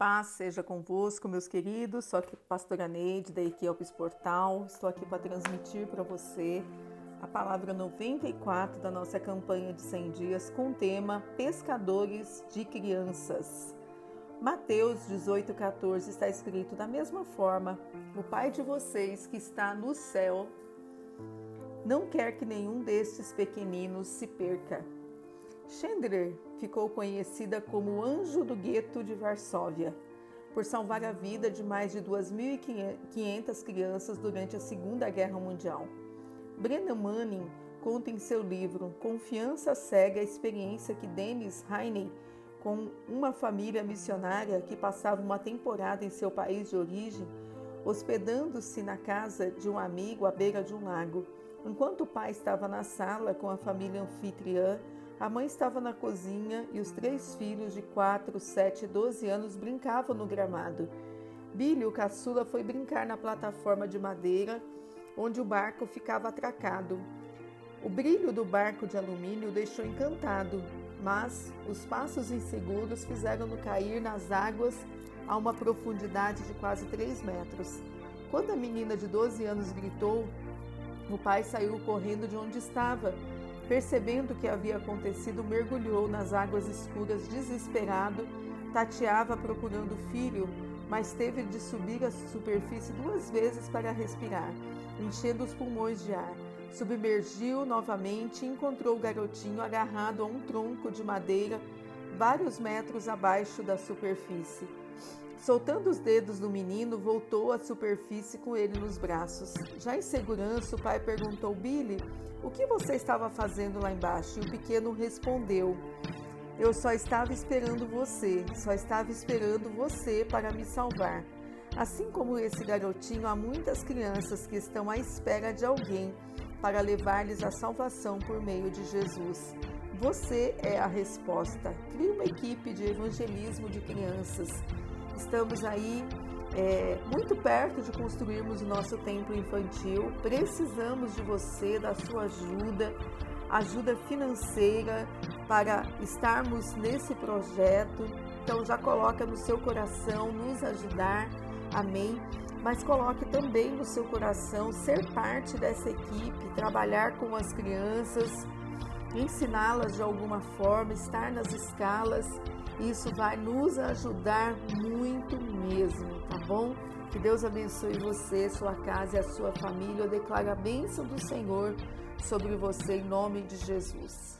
Paz seja convosco, meus queridos. Sou aqui pastora Neide da Equiopes Portal. Estou aqui para transmitir para você a palavra 94 da nossa campanha de 100 dias com o tema Pescadores de Crianças. Mateus 18:14 está escrito da mesma forma: O Pai de vocês que está no céu não quer que nenhum destes pequeninos se perca. Chandler ficou conhecida como anjo do gueto de Varsóvia, por salvar a vida de mais de 2.500 crianças durante a Segunda Guerra Mundial. Brennan Manning conta em seu livro Confiança Cega a experiência que Dennis Heine, com uma família missionária que passava uma temporada em seu país de origem, hospedando-se na casa de um amigo à beira de um lago. Enquanto o pai estava na sala com a família anfitriã, a mãe estava na cozinha e os três filhos de 4, 7 e 12 anos brincavam no gramado. Billy, o caçula, foi brincar na plataforma de madeira onde o barco ficava atracado. O brilho do barco de alumínio o deixou encantado, mas os passos inseguros fizeram-no cair nas águas a uma profundidade de quase 3 metros. Quando a menina de 12 anos gritou, o pai saiu correndo de onde estava Percebendo o que havia acontecido, mergulhou nas águas escuras desesperado, tateava procurando o filho, mas teve de subir à superfície duas vezes para respirar, enchendo os pulmões de ar. Submergiu novamente e encontrou o garotinho agarrado a um tronco de madeira vários metros abaixo da superfície. Soltando os dedos do menino, voltou à superfície com ele nos braços. Já em segurança, o pai perguntou: Billy, o que você estava fazendo lá embaixo? E o pequeno respondeu: Eu só estava esperando você, só estava esperando você para me salvar. Assim como esse garotinho, há muitas crianças que estão à espera de alguém para levar-lhes a salvação por meio de Jesus. Você é a resposta. Crie uma equipe de evangelismo de crianças. Estamos aí é, muito perto de construirmos o nosso templo infantil. Precisamos de você, da sua ajuda, ajuda financeira para estarmos nesse projeto. Então já coloca no seu coração nos ajudar. Amém. Mas coloque também no seu coração ser parte dessa equipe, trabalhar com as crianças, ensiná-las de alguma forma, estar nas escalas isso vai nos ajudar muito mesmo, tá bom? Que Deus abençoe você, sua casa e a sua família. Eu declaro a bênção do Senhor sobre você em nome de Jesus.